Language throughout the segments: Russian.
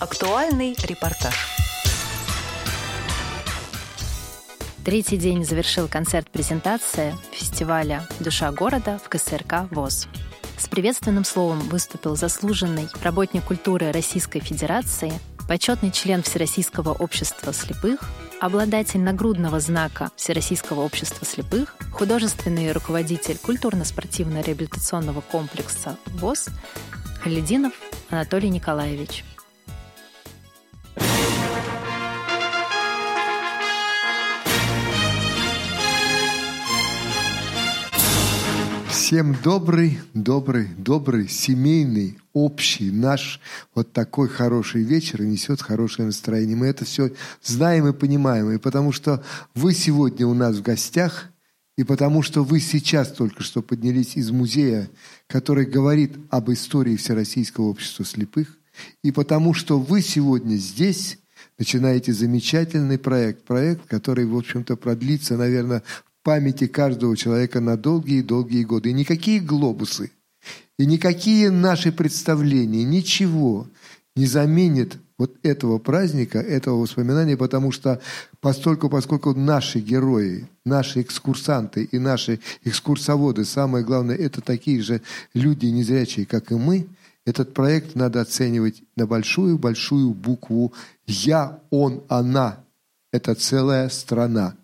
Актуальный репортаж. Третий день завершил концерт-презентация фестиваля «Душа города» в КСРК ВОЗ. С приветственным словом выступил заслуженный работник культуры Российской Федерации, почетный член Всероссийского общества слепых, обладатель нагрудного знака Всероссийского общества слепых, художественный руководитель культурно-спортивно-реабилитационного комплекса ВОЗ Халидинов Анатолий Николаевич. Всем добрый, добрый, добрый, семейный, общий наш вот такой хороший вечер и несет хорошее настроение. Мы это все знаем и понимаем. И потому что вы сегодня у нас в гостях, и потому что вы сейчас только что поднялись из музея, который говорит об истории Всероссийского общества слепых, и потому что вы сегодня здесь начинаете замечательный проект, проект, который, в общем-то, продлится, наверное, памяти каждого человека на долгие-долгие годы. И никакие глобусы, и никакие наши представления, ничего не заменит вот этого праздника, этого воспоминания, потому что постольку, поскольку наши герои, наши экскурсанты и наши экскурсоводы, самое главное, это такие же люди незрячие, как и мы, этот проект надо оценивать на большую-большую букву «Я», «Он», «Она». Это целая страна.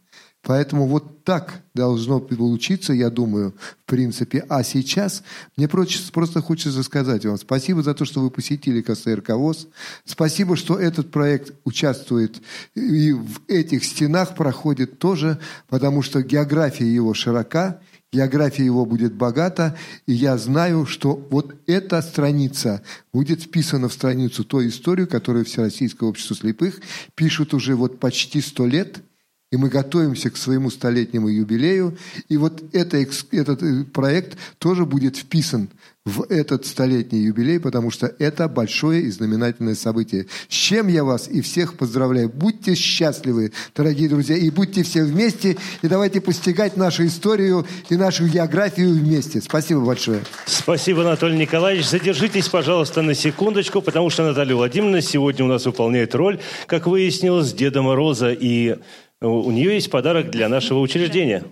Поэтому вот так должно получиться, я думаю, в принципе. А сейчас мне просто хочется сказать вам спасибо за то, что вы посетили КСРК ВОЗ. Спасибо, что этот проект участвует и в этих стенах проходит тоже, потому что география его широка, география его будет богата, и я знаю, что вот эта страница будет вписана в страницу той историю, которую Всероссийское общество слепых пишут уже вот почти сто лет – и мы готовимся к своему столетнему юбилею. И вот это, этот э, проект тоже будет вписан в этот столетний юбилей, потому что это большое и знаменательное событие. С чем я вас и всех поздравляю. Будьте счастливы, дорогие друзья, и будьте все вместе, и давайте постигать нашу историю и нашу географию вместе. Спасибо большое. Спасибо, Анатолий Николаевич. Задержитесь, пожалуйста, на секундочку, потому что Наталья Владимировна сегодня у нас выполняет роль, как выяснилось, Деда Мороза и у нее есть подарок для нашего учреждения.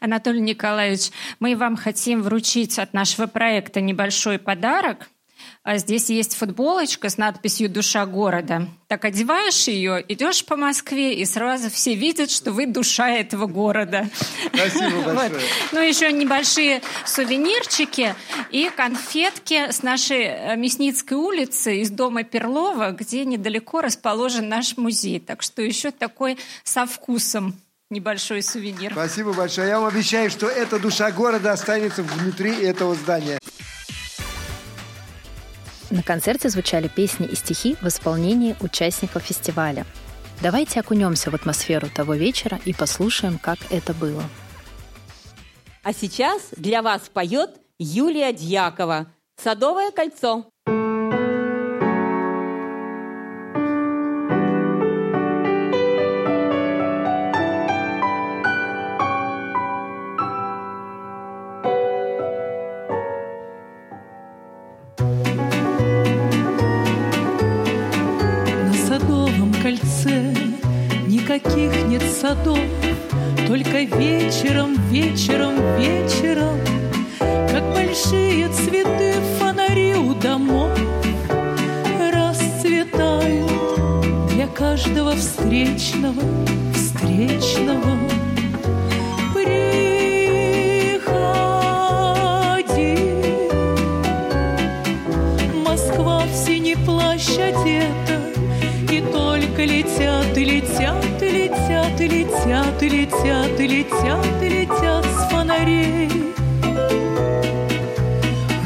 Анатолий Николаевич, мы вам хотим вручить от нашего проекта небольшой подарок. А здесь есть футболочка с надписью «Душа города». Так одеваешь ее, идешь по Москве, и сразу все видят, что вы душа этого города. Спасибо большое. Вот. Ну, еще небольшие сувенирчики и конфетки с нашей э, Мясницкой улицы из дома Перлова, где недалеко расположен наш музей. Так что еще такой со вкусом небольшой сувенир. Спасибо большое. Я вам обещаю, что эта душа города останется внутри этого здания. На концерте звучали песни и стихи в исполнении участников фестиваля. Давайте окунемся в атмосферу того вечера и послушаем, как это было. А сейчас для вас поет Юлия Дьякова «Садовое кольцо». Садов, Только вечером, вечером, вечером, Как большие цветы фонари у домов Расцветают для каждого встречного, встречного. Только летят и летят и летят, и летят, и летят, и летят с фонарей.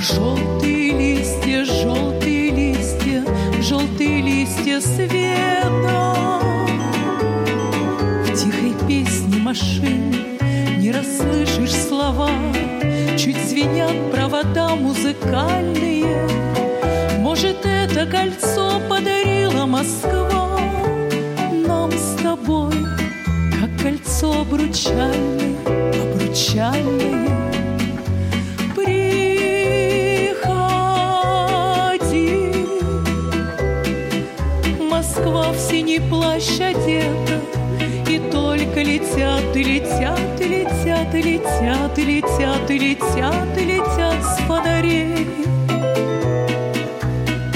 Желтые листья, желтые листья, желтые листья света. В тихой песне машин не расслышишь слова, Чуть звенят провода музыкальные. Может, это кольцо подарила Москва кольцо обручальное, обручальное. Приходи, Москва в синий плащ одета, И только летят и летят, и летят, и летят, и летят, и летят, и летят с фонарей.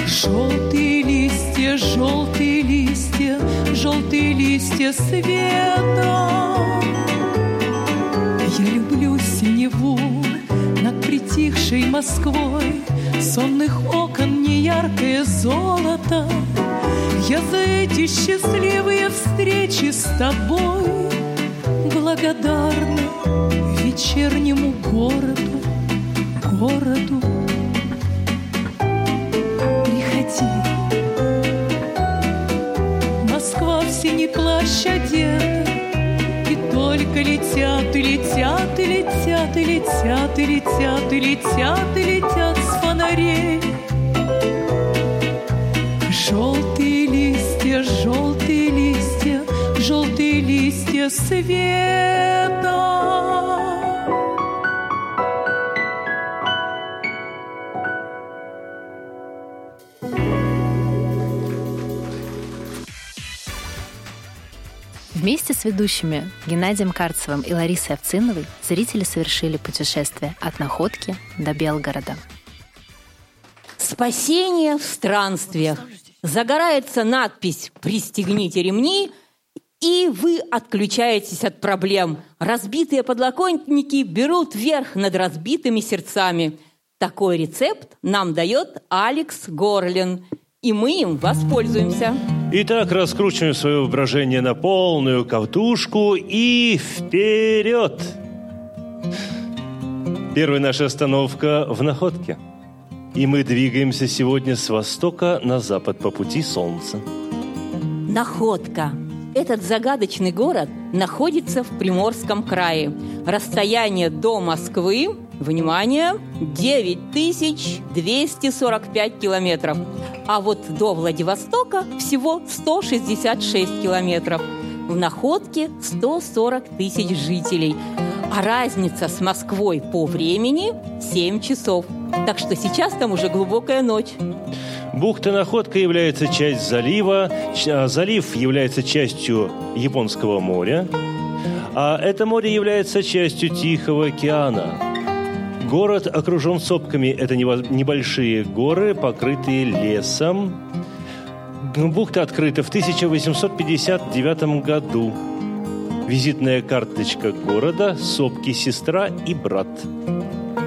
Желтые листья, желтые листья, желтые листья света. Я люблю синеву над притихшей Москвой, Сонных окон неяркое золото. Я за эти счастливые встречи с тобой Благодарна вечернему городу, городу. Приходи, одета, И только летят, и летят, и летят, и летят, и летят, и летят, и летят с фонарей. Желтые листья, желтые листья, желтые листья света. Вместе с ведущими Геннадием Карцевым и Ларисой Овциновой зрители совершили путешествие от Находки до Белгорода. Спасение в странствиях. Загорается надпись «Пристегните ремни», и вы отключаетесь от проблем. Разбитые подлокотники берут верх над разбитыми сердцами. Такой рецепт нам дает Алекс Горлин, и мы им воспользуемся. Итак, раскручиваем свое воображение на полную кавтушку и вперед! Первая наша остановка в Находке. И мы двигаемся сегодня с востока на запад по пути солнца. Находка. Этот загадочный город находится в Приморском крае. Расстояние до Москвы, внимание, 9245 километров. А вот до Владивостока всего 166 километров. В Находке 140 тысяч жителей. А разница с Москвой по времени 7 часов. Так что сейчас там уже глубокая ночь. Бухта Находка является часть залива. А, Залив является частью Японского моря. А это море является частью Тихого океана. Город окружен сопками. Это небольшие горы, покрытые лесом. Бухта открыта в 1859 году. Визитная карточка города, сопки сестра и брат.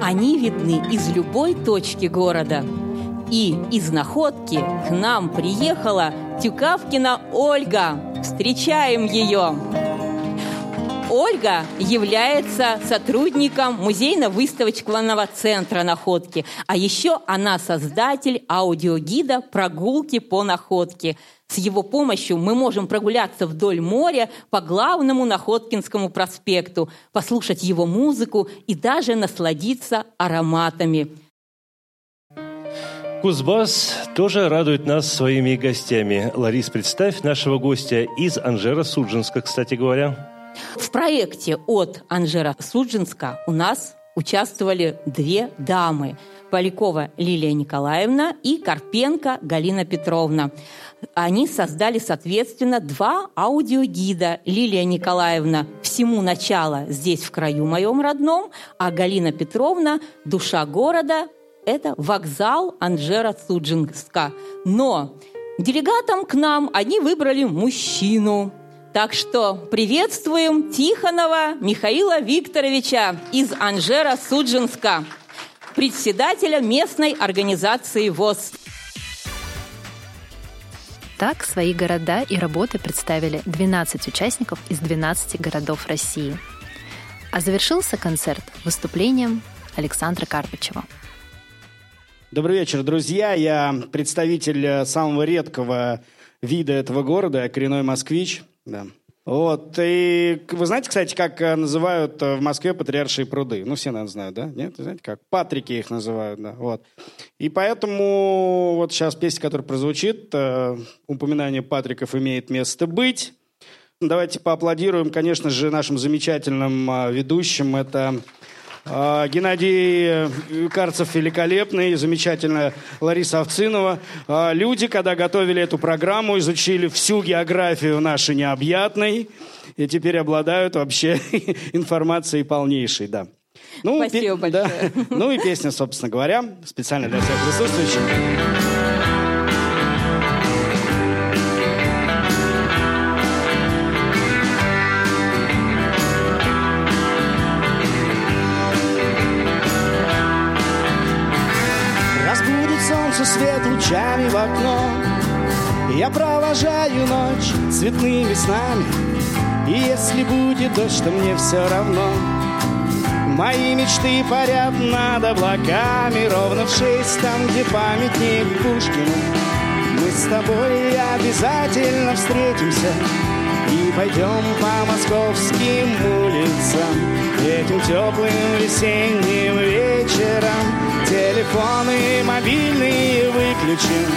Они видны из любой точки города. И из находки к нам приехала Тюкавкина Ольга. Встречаем ее. Ольга является сотрудником музейно-выставочного центра «Находки». А еще она создатель аудиогида «Прогулки по находке». С его помощью мы можем прогуляться вдоль моря по главному Находкинскому проспекту, послушать его музыку и даже насладиться ароматами. Кузбасс тоже радует нас своими гостями. Ларис, представь нашего гостя из Анжера Суджинска, кстати говоря. В проекте от Анжера Суджинска у нас участвовали две дамы. Полякова Лилия Николаевна и Карпенко Галина Петровна. Они создали, соответственно, два аудиогида. Лилия Николаевна «Всему начало здесь, в краю моем родном», а Галина Петровна «Душа города» – это вокзал Анжера Суджинска. Но делегатом к нам они выбрали мужчину. Так что приветствуем Тихонова Михаила Викторовича из Анжера Суджинска, председателя местной организации ВОЗ. Так свои города и работы представили 12 участников из 12 городов России. А завершился концерт выступлением Александра Карпычева. Добрый вечер, друзья. Я представитель э, самого редкого вида этого города, коренной москвич. Да. Вот, и вы знаете, кстати, как э, называют э, в Москве патриаршие пруды? Ну, все, наверное, знают, да? Нет? Знаете как? Патрики их называют, да. Вот. И поэтому вот сейчас песня, которая прозвучит, упоминание Патриков имеет место быть. Давайте поаплодируем, конечно же, нашим замечательным ведущим. Это Геннадий э, Карцев великолепный, замечательная Лариса Овцинова. А, Люди, когда готовили эту программу, изучили всю географию нашей необъятной и теперь обладают вообще информацией полнейшей, да. Ну, Спасибо пе- да. большое. Ну и песня, собственно говоря, специально для всех присутствующих. Лучами в окно. Я провожаю ночь цветными снами И если будет дождь, то мне все равно. Мои мечты парят над облаками Ровно в шесть, там, где памятник Пушкину. Мы с тобой обязательно встретимся И пойдем по московским улицам. Этим теплым весенним вечером Телефоны мобильные выключим.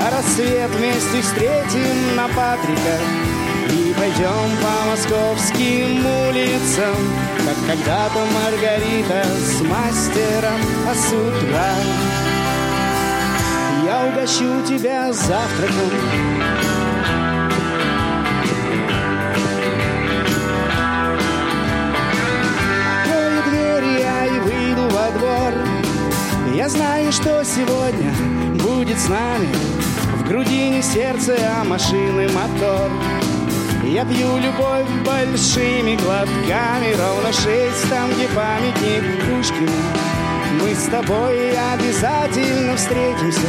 А рассвет вместе встретим на Патрика. И пойдем по московским улицам Как когда-то Маргарита с мастером А с утра. Я угощу тебя завтраком Я знаю, что сегодня будет с нами. В груди не сердце, а машины мотор. Я пью любовь большими глотками Ровно шесть, там, где памятник Пушкину. Мы с тобой обязательно встретимся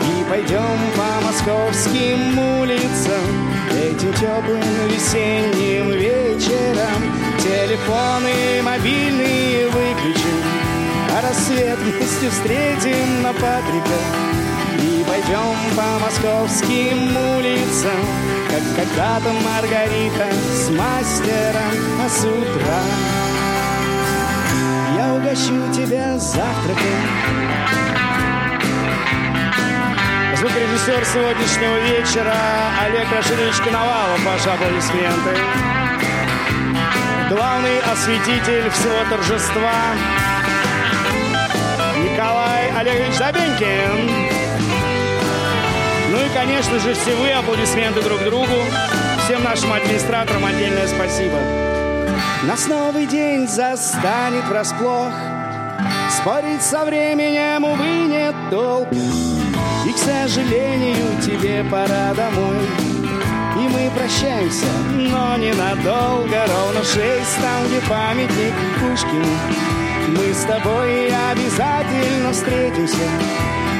И пойдем по московским улицам. Этим теплым весенним вечером Телефоны мобильные выключим А рассвет вместе встретим на Патрика И пойдем по московским улицам Как когда-то Маргарита с мастером А с утра я угощу тебя завтраком Звукорежиссер сегодняшнего вечера Олег Рашидович Коновалов. Ваши аплодисменты. Главный осветитель всего торжества Николай Олегович Забенькин. Ну и, конечно же, все вы аплодисменты друг другу. Всем нашим администраторам отдельное спасибо. Нас новый день застанет врасплох. Спорить со временем, увы, нет толку. И, к сожалению, тебе пора домой. И мы прощаемся, но ненадолго Ровно шесть, там, где памятник Пушкину. Мы с тобой обязательно встретимся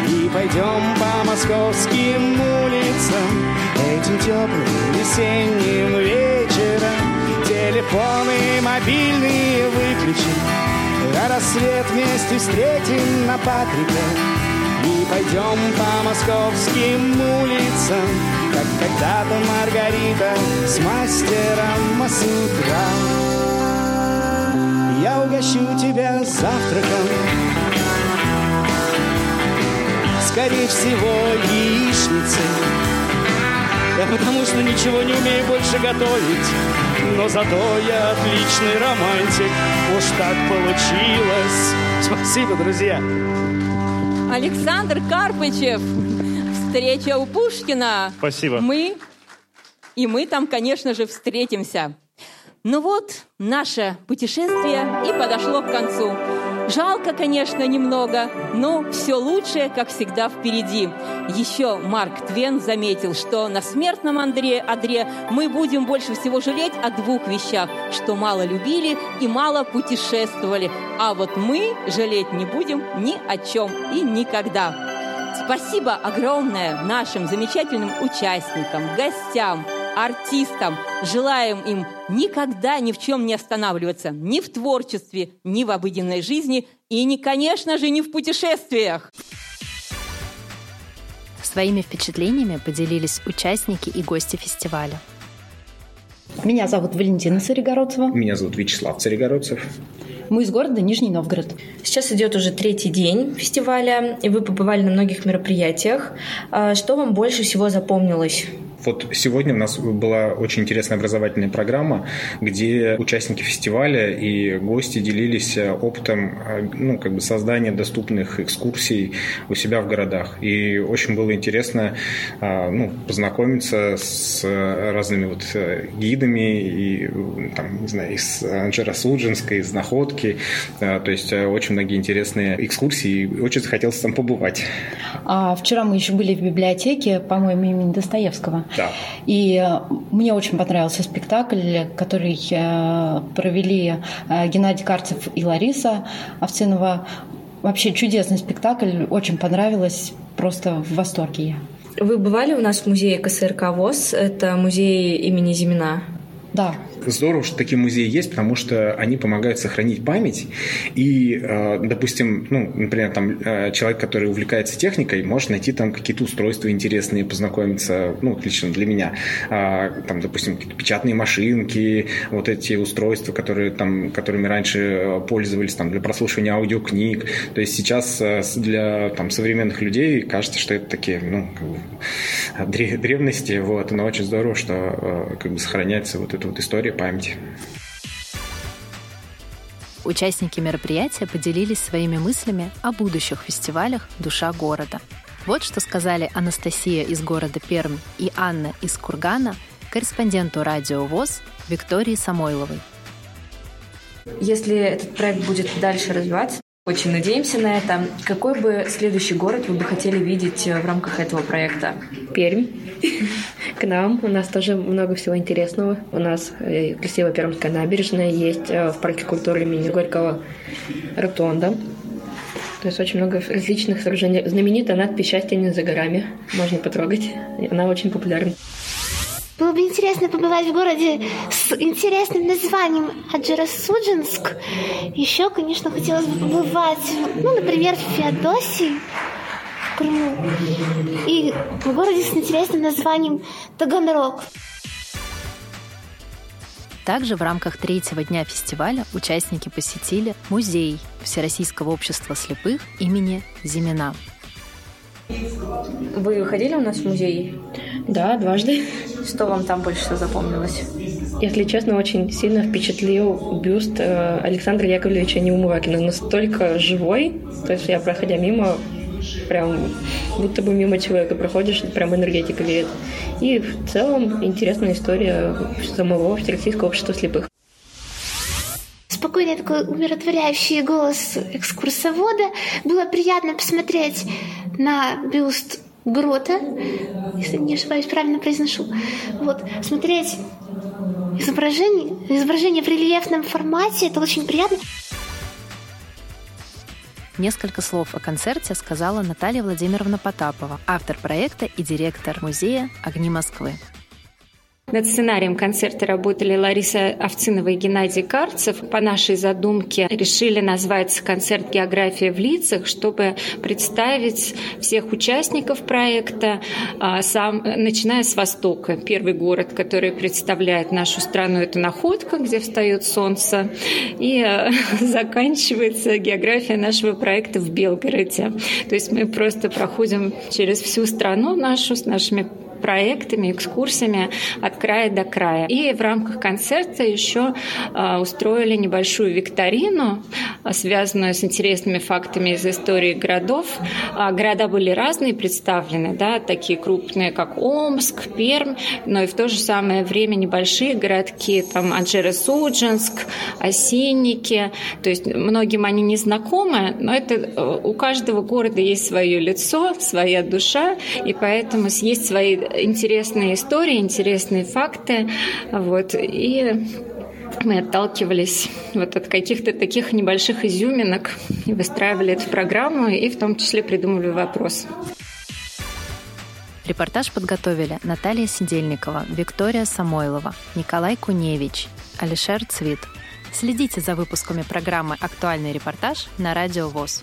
И пойдем по московским улицам. Этим теплым весенним вечером Телефоны мобильные выключим. А рассвет вместе встретим на Патрика. И пойдем по московским улицам, Как когда-то Маргарита с мастером а с утра. Я угощу тебя завтраком, Скорее всего, яичницей, Да потому что ничего не умею больше готовить, Но зато я отличный романтик, Уж так получилось. Спасибо, друзья. Александр Карпычев. Встреча у Пушкина. Спасибо. Мы и мы там, конечно же, встретимся. Ну вот, наше путешествие и подошло к концу. Жалко, конечно, немного, но все лучшее, как всегда, впереди. Еще Марк Твен заметил, что на смертном Андре, одре мы будем больше всего жалеть о двух вещах, что мало любили и мало путешествовали. А вот мы жалеть не будем ни о чем и никогда. Спасибо огромное нашим замечательным участникам, гостям, артистам. Желаем им никогда ни в чем не останавливаться. Ни в творчестве, ни в обыденной жизни и, не, конечно же, не в путешествиях. Своими впечатлениями поделились участники и гости фестиваля. Меня зовут Валентина Царегородцева. Меня зовут Вячеслав Царегородцев. Мы из города Нижний Новгород. Сейчас идет уже третий день фестиваля, и вы побывали на многих мероприятиях. А Что вам больше всего запомнилось Вот сегодня у нас была очень интересная образовательная программа, где участники фестиваля и гости делились опытом ну, как бы создания доступных экскурсий у себя в городах. И очень было интересно ну, познакомиться с разными вот гидами и там, не знаю, из Анжера Суджинска, из Находки. То есть очень многие интересные экскурсии. И очень захотелось там побывать. А вчера мы еще были в библиотеке, по-моему, имени Достоевского. Да. И э, мне очень понравился спектакль, который э, провели э, Геннадий Карцев и Лариса Овцинова. Вообще чудесный спектакль, очень понравилось, просто в восторге я. Вы бывали у нас в музее КСРК ВОЗ? Это музей имени Зимина. Да. Здорово, что такие музеи есть, потому что они помогают сохранить память. И, э, допустим, ну, например, там э, человек, который увлекается техникой, может найти там какие-то устройства интересные, познакомиться, ну, лично для меня. А, там, допустим, печатные машинки, вот эти устройства, которые, там, которыми раньше э, пользовались там, для прослушивания аудиокниг. То есть сейчас для там, современных людей кажется, что это такие ну, как бы, древности, вот, но очень здорово, что как бы сохраняется вот эта вот история памяти. Участники мероприятия поделились своими мыслями о будущих фестивалях «Душа города». Вот что сказали Анастасия из города Пермь и Анна из Кургана корреспонденту радио ВОЗ Виктории Самойловой. Если этот проект будет дальше развиваться, очень надеемся на это. Какой бы следующий город вы бы хотели видеть в рамках этого проекта? Пермь. К нам. У нас тоже много всего интересного. У нас э, красивая Пермская набережная есть э, в парке культуры имени Горького Ротонда. То есть очень много различных сооружений. Знаменитая надпись «Счастье не за горами». Можно потрогать. Она очень популярна. Было бы интересно побывать в городе с интересным названием Аджарасуджинск. Еще, конечно, хотелось бы побывать, ну, например, в Феодосии, в Крыму. И в городе с интересным названием Таганрог. Также в рамках третьего дня фестиваля участники посетили музей Всероссийского общества слепых имени Зимина. Вы ходили у нас в музей? Да, дважды. Что вам там больше всего запомнилось? Если честно, очень сильно впечатлил бюст э, Александра Яковлевича Неумывакина. Настолько живой, то есть я, проходя мимо, прям будто бы мимо человека проходишь, прям энергетика веет. И в целом интересная история самого Всероссийского общества слепых спокойный такой умиротворяющий голос экскурсовода. Было приятно посмотреть на бюст Грота, если не ошибаюсь, правильно произношу. Вот, смотреть изображение, изображение в рельефном формате, это очень приятно. Несколько слов о концерте сказала Наталья Владимировна Потапова, автор проекта и директор музея «Огни Москвы». Над сценарием концерта работали Лариса Овцинова и Геннадий Карцев. По нашей задумке решили назвать концерт «География в лицах», чтобы представить всех участников проекта, а, сам, начиная с Востока. Первый город, который представляет нашу страну, это Находка, где встает солнце, и а, заканчивается география нашего проекта в Белгороде. То есть мы просто проходим через всю страну нашу с нашими проектами, экскурсиями от края до края. И в рамках концерта еще а, устроили небольшую викторину, а, связанную с интересными фактами из истории городов. А, города были разные представлены, да, такие крупные, как Омск, Пермь, но и в то же самое время небольшие городки, там Анжеро-Судженск, Осинники. То есть многим они не знакомы, но это э, у каждого города есть свое лицо, своя душа, и поэтому есть свои интересные истории, интересные факты. Вот, и мы отталкивались вот от каких-то таких небольших изюминок и выстраивали эту программу, и в том числе придумывали вопрос. Репортаж подготовили Наталья Сидельникова, Виктория Самойлова, Николай Куневич, Алишер Цвит. Следите за выпусками программы «Актуальный репортаж» на Радио ВОЗ.